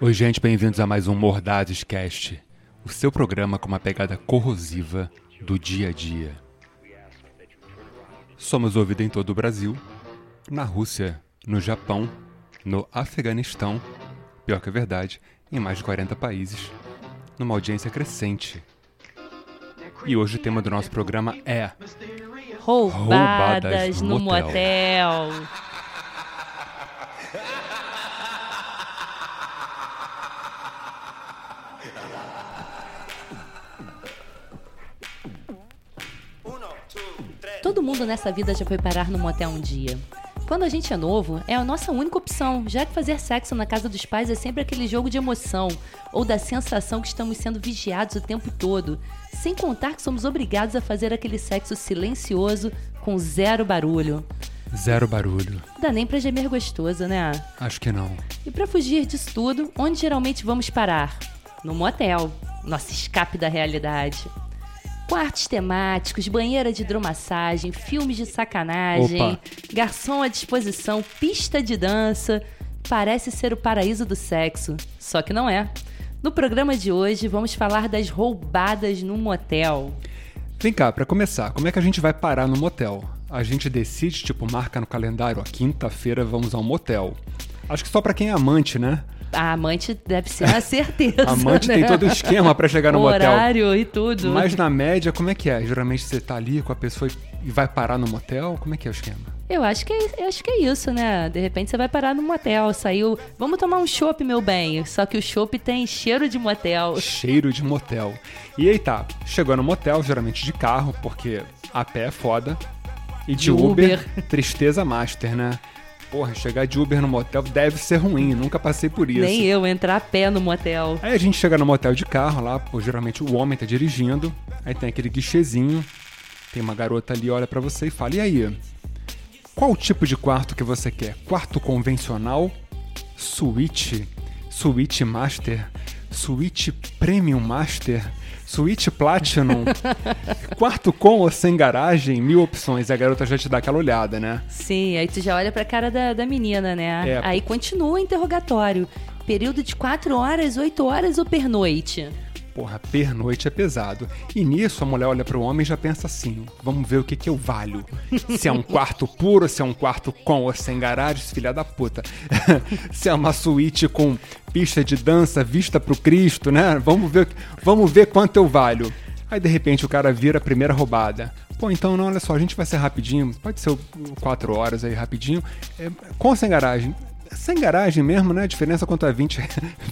Oi, gente, bem-vindos a mais um Mordazes Cast, o seu programa com uma pegada corrosiva do dia a dia. Somos ouvidos em todo o Brasil, na Rússia, no Japão, no Afeganistão, pior que a verdade, em mais de 40 países, numa audiência crescente. E hoje o tema do nosso programa é Roubadas, Roubadas no no motel. Todo mundo nessa vida já foi parar no motel um dia. Quando a gente é novo, é a nossa única opção, já que fazer sexo na casa dos pais é sempre aquele jogo de emoção, ou da sensação que estamos sendo vigiados o tempo todo, sem contar que somos obrigados a fazer aquele sexo silencioso com zero barulho. Zero barulho. Dá nem pra gemer gostoso, né? Acho que não. E pra fugir disso tudo, onde geralmente vamos parar? No motel, nosso escape da realidade. Quartos temáticos, banheira de hidromassagem, filmes de sacanagem, Opa. garçom à disposição, pista de dança. Parece ser o paraíso do sexo, só que não é. No programa de hoje, vamos falar das roubadas no motel. Vem cá, pra começar, como é que a gente vai parar no motel? A gente decide, tipo, marca no calendário, ó, quinta-feira vamos ao motel. Acho que só pra quem é amante, né? A amante deve ser uma certeza. Amante né? tem todo o esquema pra chegar no motel. Horário e tudo. Mas na média, como é que é? Geralmente você tá ali com a pessoa e vai parar no motel? Como é que é o esquema? Eu acho que é, eu acho que é isso, né? De repente você vai parar no motel, saiu, vamos tomar um chopp, meu bem. Só que o chopp tem cheiro de motel. Cheiro de motel. E aí tá, chegou no motel, geralmente de carro, porque a pé é foda. E de, De Uber, Uber. tristeza master, né? Porra, chegar de Uber no motel deve ser ruim, nunca passei por isso. Nem eu entrar a pé no motel. Aí a gente chega no motel de carro lá, pô, geralmente o homem tá dirigindo, aí tem aquele guichezinho, tem uma garota ali, olha pra você e fala: "E aí? Qual tipo de quarto que você quer? Quarto convencional, suíte, suíte master, suíte premium master, suíte platinum, quarto com ou sem garagem, mil opções". E a garota já te dá aquela olhada, né? Sim, aí tu já olha pra cara da, da menina, né? É. Aí continua o interrogatório. Período de 4 horas, 8 horas ou pernoite? Porra, pernoite é pesado. E nisso a mulher olha pro homem e já pensa assim: vamos ver o que que eu valho. Se é um quarto puro, se é um quarto com ou sem garagem, filha da puta. se é uma suíte com pista de dança vista pro Cristo, né? Vamos ver, vamos ver quanto eu valho. Aí de repente o cara vira a primeira roubada. Pô, então não, olha só, a gente vai ser rapidinho, pode ser o- quatro horas aí rapidinho. É, com ou sem garagem? Sem garagem mesmo, né? A diferença quanto a 20,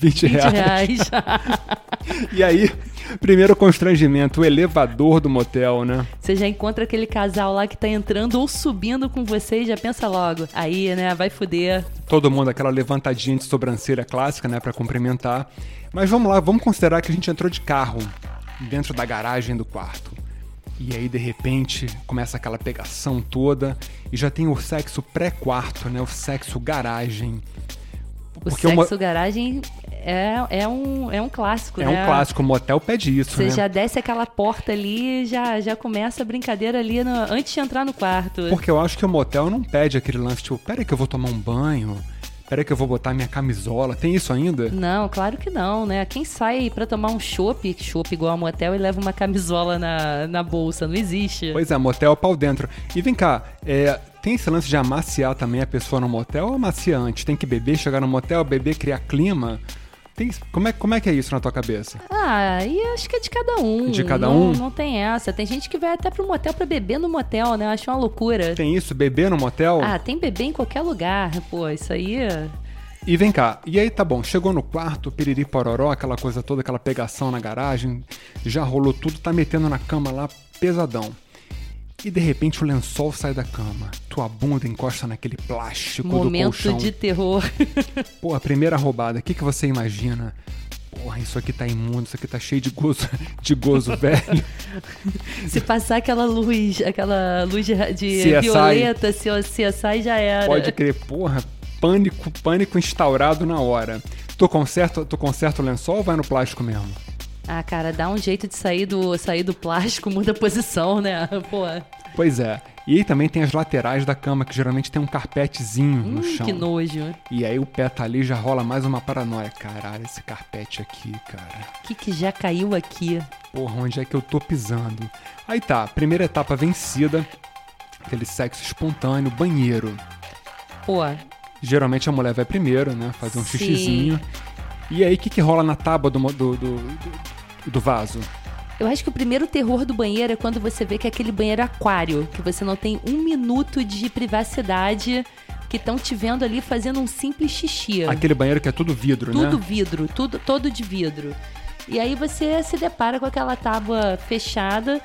20 20 reais. reais. E aí, primeiro constrangimento, o elevador do motel, né? Você já encontra aquele casal lá que tá entrando ou subindo com você e já pensa logo. Aí, né, vai fuder. Todo mundo aquela levantadinha de sobrancelha clássica, né, Pra cumprimentar. Mas vamos lá, vamos considerar que a gente entrou de carro dentro da garagem do quarto. E aí, de repente, começa aquela pegação toda e já tem o sexo pré-quarto, né? O sexo garagem. O Porque sexo mo- garagem é, é, um, é um clássico, É né? um clássico, o motel pede isso, Você né? já desce aquela porta ali e já, já começa a brincadeira ali no- antes de entrar no quarto. Porque eu acho que o motel não pede aquele lance, tipo, pera aí que eu vou tomar um banho, pera aí que eu vou botar minha camisola. Tem isso ainda? Não, claro que não, né? Quem sai pra tomar um chopp, chopp igual a motel, e leva uma camisola na, na bolsa? Não existe. Pois é, motel pau dentro. E vem cá, é, tem esse lance de amaciar também a pessoa no motel ou amacia antes? Tem que beber, chegar no motel, beber, criar clima? Tem, como, é, como é que é isso na tua cabeça? Ah, e acho que é de cada um. De cada não, um? Não tem essa. Tem gente que vai até pro motel pra beber no motel, né? Eu acho uma loucura. Tem isso, beber no motel? Ah, tem bebê em qualquer lugar. Pô, isso aí. E vem cá, e aí tá bom, chegou no quarto, piriri pororó, aquela coisa toda, aquela pegação na garagem, já rolou tudo, tá metendo na cama lá, pesadão. E de repente o lençol sai da cama, tua bunda encosta naquele plástico do Momento colchão. de terror. Pô, a primeira roubada, o que, que você imagina? Porra, isso aqui tá imundo, isso aqui tá cheio de gozo, de gozo velho. Se passar aquela luz, aquela luz de, de CSI. violeta, se CSI já era. Pode crer, porra, pânico, pânico instaurado na hora. Tu conserta, tu conserta o lençol ou vai no plástico mesmo? Ah, cara, dá um jeito de sair do, sair do plástico, muda a posição, né? Pô. Pois é. E aí também tem as laterais da cama, que geralmente tem um carpetezinho no Hum, chão. que nojo. E aí o pé tá ali já rola mais uma paranoia. Caralho, esse carpete aqui, cara. O que, que já caiu aqui? Porra, onde é que eu tô pisando? Aí tá, primeira etapa vencida. Aquele sexo espontâneo, banheiro. Pô, Geralmente a mulher vai primeiro, né? Fazer um Sim. xixizinho. E aí, o que, que rola na tábua do, do, do, do- do vaso? eu acho que o primeiro terror do banheiro é quando você vê que é aquele banheiro aquário, que você não tem um minuto de privacidade, que estão te vendo ali fazendo um simples xixi. Aquele banheiro que é tudo vidro, tudo né? vidro, tudo todo de vidro. E aí você se depara com aquela tábua fechada,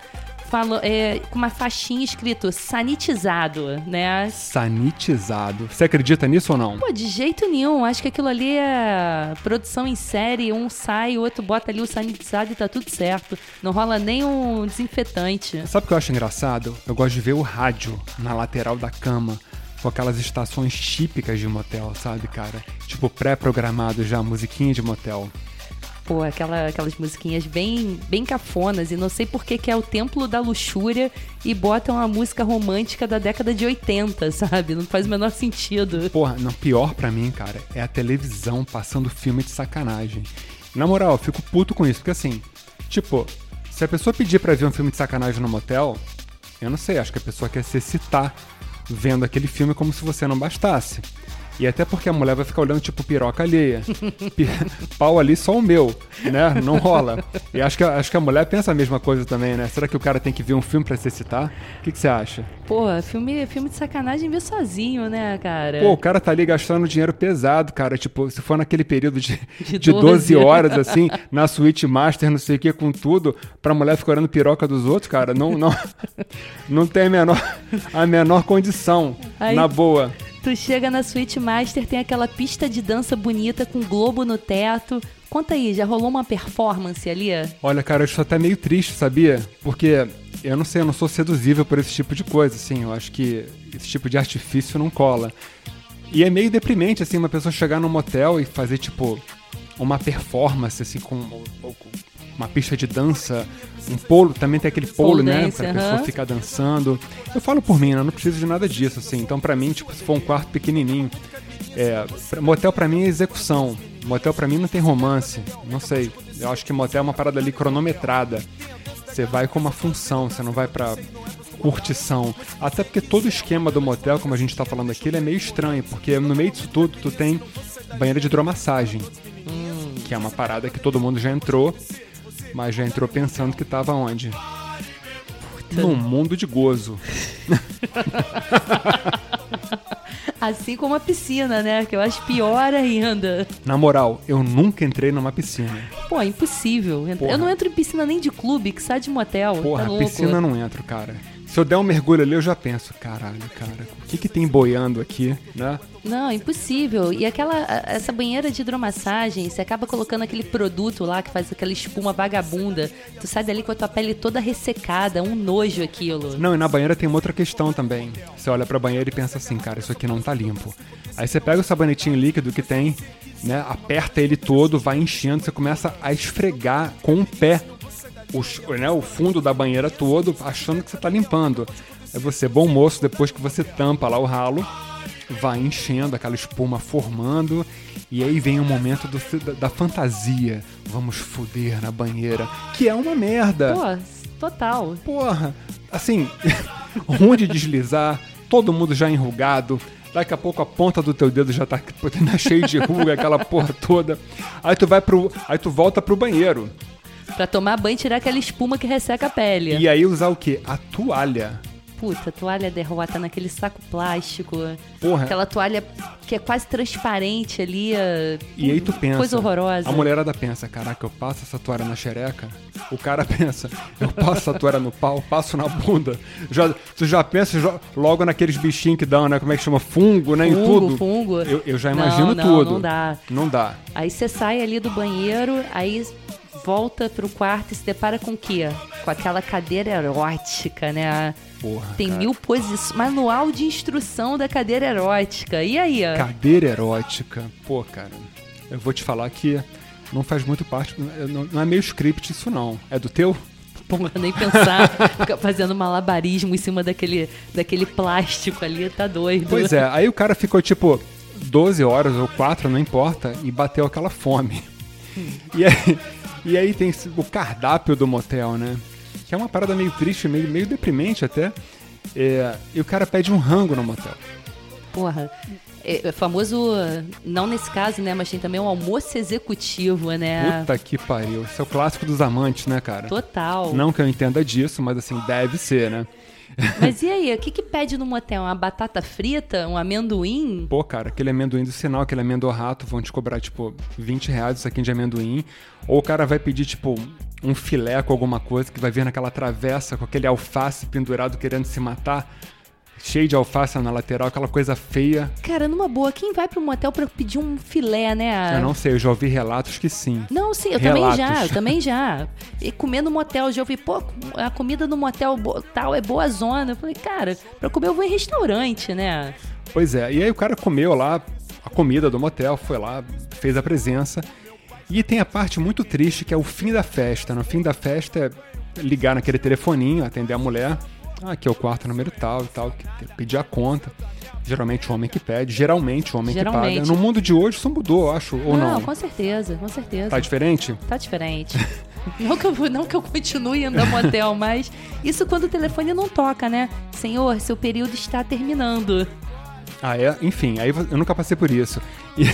falo, é, com uma faixinha escrito sanitizado, né? Sanitizado. Você acredita nisso ou não? Pô, de jeito nenhum. Acho que aquilo ali é produção em série. Um sai, o outro bota ali o sanitizado e tá tudo certo. Não rola nem um desinfetante. Sabe o que eu acho engraçado? Eu gosto de ver o rádio na lateral da cama. Com aquelas estações típicas de motel, sabe, cara? Tipo, pré-programado já, musiquinha de motel. Pô, aquela, aquelas musiquinhas bem, bem cafonas. E não sei por que é o templo da luxúria e botam uma música romântica da década de 80, sabe? Não faz o menor sentido. Porra, não, pior pra mim, cara, é a televisão passando filme de sacanagem. Na moral, eu fico puto com isso, porque assim, tipo, se a pessoa pedir pra ver um filme de sacanagem no motel, eu não sei, acho que a pessoa quer se excitar vendo aquele filme como se você não bastasse. E até porque a mulher vai ficar olhando, tipo, piroca alheia. Pau ali só o meu, né? Não rola. E acho que, acho que a mulher pensa a mesma coisa também, né? Será que o cara tem que ver um filme pra se excitar? O que, que você acha? Pô, filme, filme de sacanagem vê sozinho, né, cara? Pô, o cara tá ali gastando dinheiro pesado, cara. Tipo, se for naquele período de, De de 12. 12 horas, assim, na suíte master, não sei o que, com tudo, pra mulher ficar olhando piroca dos outros, cara, não, não, não tem a menor, a menor condição. Aí- Na boa. Tu chega na Suite Master, tem aquela pista de dança bonita com globo no teto. Conta aí, já rolou uma performance ali? Olha, cara, eu estou até meio triste, sabia? Porque eu não sei, eu não sou seduzível por esse tipo de coisa, assim. Eu acho que esse tipo de artifício não cola. E é meio deprimente, assim, uma pessoa chegar num motel e fazer, tipo, uma performance, assim, com, uma pista de dança, um polo, também tem aquele polo, né? pra aham. pessoa ficar dançando. Eu falo por mim, né? Não preciso de nada disso, assim. Então, pra mim, tipo, se for um quarto pequenininho, é, motel pra mim é execução. Motel pra mim não tem romance. Não sei. Eu acho que motel é uma parada ali cronometrada. Você vai com uma função, você não vai pra curtição. Até porque todo o esquema do motel, como a gente tá falando aqui, ele é meio estranho, porque no meio disso tudo tu tem banheira de hidromassagem, que é uma parada que todo mundo já entrou, mas já entrou pensando que tava onde? Num mundo de gozo. Assim como a piscina, né? Que eu acho pior ainda. Na moral, eu nunca entrei numa piscina. Pô, é impossível. Porra. Eu não entro em piscina nem de clube, que sai de motel. Porra, tá piscina não entro, cara. Se eu der um mergulho ali, eu já penso, caralho, cara, o que que tem boiando aqui, né? Não, impossível. E aquela essa banheira de hidromassagem, você acaba colocando aquele produto lá que faz aquela espuma vagabunda. Tu sai dali com a tua pele toda ressecada, um nojo aquilo. Não, e na banheira tem uma outra questão também. Você olha pra banheira e pensa assim, cara, isso aqui não tá limpo. Aí você pega o sabonetinho líquido que tem, né, aperta ele todo, vai enchendo, você começa a esfregar com o pé o, né, o fundo da banheira todo, achando que você tá limpando. Aí você, bom moço, depois que você tampa lá o ralo, vai enchendo, aquela espuma formando, e aí vem o momento do- da, da fantasia. Vamos foder na banheira, que é uma merda. Pô, total. Porra, assim, ruim de deslizar, todo mundo já enrugado. Daqui a pouco a ponta do teu dedo já tá cheio de ruga, aquela porra toda. Aí tu vai pro. Aí tu volta pro banheiro. Pra tomar banho e tirar aquela espuma que resseca a pele. E aí usar o quê? A toalha. Puta, toalha derrota naquele saco plástico. Porra. Aquela toalha que é quase transparente ali. E aí tu pensa. Coisa horrorosa. A mulherada pensa, caraca, eu passo essa toalha na xereca. O cara pensa, eu passo essa toalha no pau, passo na bunda. Já, tu já pensa jo- logo naqueles bichinhos que dão, né? Como é que chama? Fungo, né? em Fungo, tudo. fungo. Eu, eu já Não, imagino não, tudo. não dá. Não dá. Aí você sai ali do banheiro, aí volta pro quarto e se depara com o quê? Com aquela cadeira erótica, né? Porra. Tem cara. mil posições. Manual de instrução da cadeira erótica. E aí? ó? Cadeira erótica. Pô, cara, eu vou te falar que não faz muito parte. Não, não é meio script isso, não. É do teu? porra, nem pensar. Fica fazendo malabarismo em cima daquele, daquele plástico ali, tá doido. Pois é, aí o cara ficou tipo 12 horas ou 4, não importa, e bateu aquela fome. E aí, e aí tem o cardápio do motel, né? Que é uma parada meio triste, meio, meio deprimente até. É, e o cara pede um rango no motel. Porra. É, é famoso, não nesse caso, né? Mas tem também um almoço executivo, né? Puta que pariu. Isso é o clássico dos amantes, né, cara? Total. Não que eu entenda disso, mas assim, deve ser, né? Mas e aí, o que, que pede no motel? Uma batata frita? Um amendoim? Pô, cara, aquele amendoim do sinal, aquele amendorrato, vão te cobrar, tipo, 20 reais o saquinho de amendoim. Ou o cara vai pedir, tipo, um filé com alguma coisa que vai vir naquela travessa com aquele alface pendurado querendo se matar. Cheio de alface na lateral, aquela coisa feia. Cara, numa boa, quem vai pro motel pra pedir um filé, né? Eu não sei, eu já ouvi relatos que sim. Não, sim, eu Relatos. também já, eu também já. E comer no motel, eu já ouvi, pô, a comida no motel tal é boa zona. Eu falei, cara, pra comer eu vou em restaurante, né? Pois é, e aí o cara comeu lá a comida do motel, foi lá, fez a presença. E tem a parte muito triste que é o fim da festa. No fim da festa é ligar naquele telefoninho, atender a mulher. Ah, aqui é o quarto número tal e tal, que- pedir a conta. Geralmente o homem que pede, geralmente o homem que Geralmente. paga. No mundo de hoje isso mudou, acho, ou não? com certeza, com certeza. Tá diferente? Tá diferente. não, que eu, não que eu continue indo ao motel, mas isso quando o telefone não toca, né? Senhor, seu período está terminando. Ah, é? Enfim, aí eu nunca passei por isso. E,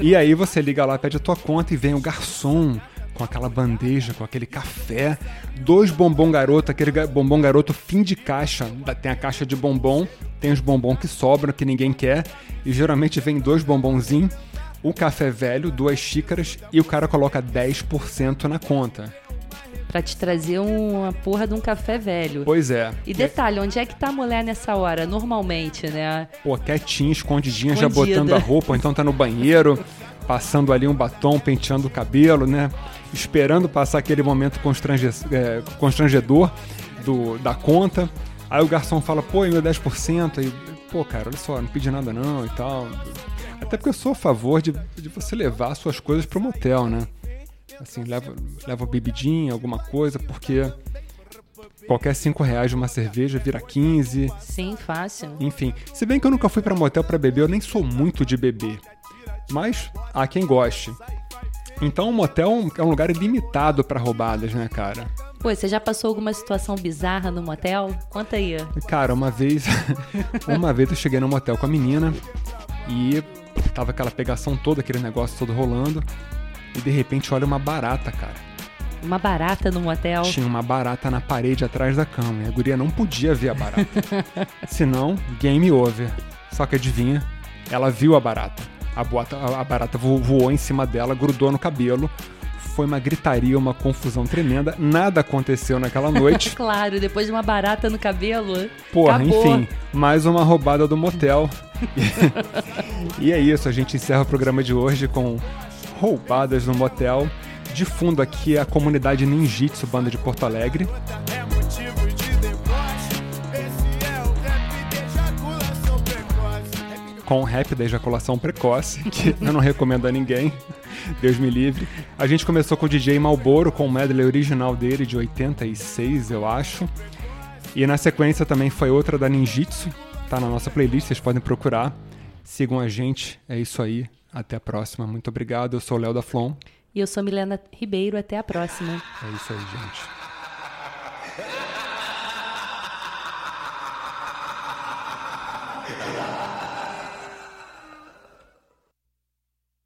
e aí você liga lá, pede a tua conta e vem o garçom com aquela bandeja, com aquele café, dois bombom garoto, aquele bombom garoto fim de caixa. Tem a caixa de bombom, tem os bombom que sobram, que ninguém quer, e geralmente vem dois bombonzinhos, o café velho, duas xícaras, e o cara coloca 10% na conta. Pra te trazer uma porra de um café velho. Pois é. E detalhe, onde é que tá a mulher nessa hora? Normalmente, né? Pô, quietinha, escondidinha, já Escondida. botando a roupa, ou então tá no banheiro, passando ali um batom, penteando o cabelo, né? Esperando passar aquele momento constrange- é, constrangedor do, da conta. Aí o garçom fala, pô, e meu 10%? Aí, pô, cara, olha só, não pedi nada não e tal. Até porque eu sou a favor de, de você levar suas coisas pro motel, né? Assim, leva, leva bebidinha, alguma coisa, porque qualquer 5 reais de uma cerveja vira 15. Sim, fácil. Enfim, se bem que eu nunca fui pra motel pra beber, eu nem sou muito de beber. Mas há quem goste. Então o motel é um lugar limitado pra roubadas, né, cara? Pô, você já passou alguma situação bizarra no motel? Conta aí. Cara, uma vez, uma vez eu cheguei no motel com a menina e tava aquela pegação toda, aquele negócio todo rolando. E de repente olha uma barata, cara. Uma barata no motel? Tinha uma barata na parede atrás da cama. E a guria não podia ver a barata. Senão, game over. Só que adivinha? Ela viu a barata. A, boata- a- barata vo- voou em cima dela, grudou no cabelo. Foi uma gritaria, uma confusão tremenda. Nada aconteceu naquela noite. Claro, depois de uma barata no cabelo. Porra, acabou. enfim, mais uma roubada do motel. e é isso, a gente encerra o programa de hoje com roubadas no motel. De fundo aqui é a comunidade Ninjitsu, banda de Porto Alegre. Com o rap da ejaculação precoce, que eu não recomendo a ninguém. Deus me livre. A gente começou com o DJ Malboro, com o medley original dele de 86, eu acho. E na sequência também foi outra da Ninjitsu, tá na nossa playlist, vocês podem procurar. Sigam a gente, é isso aí. Até a próxima. Muito obrigado. Eu sou o Léo da Flon. E eu sou Milena Ribeiro. Até a próxima. É isso aí, gente.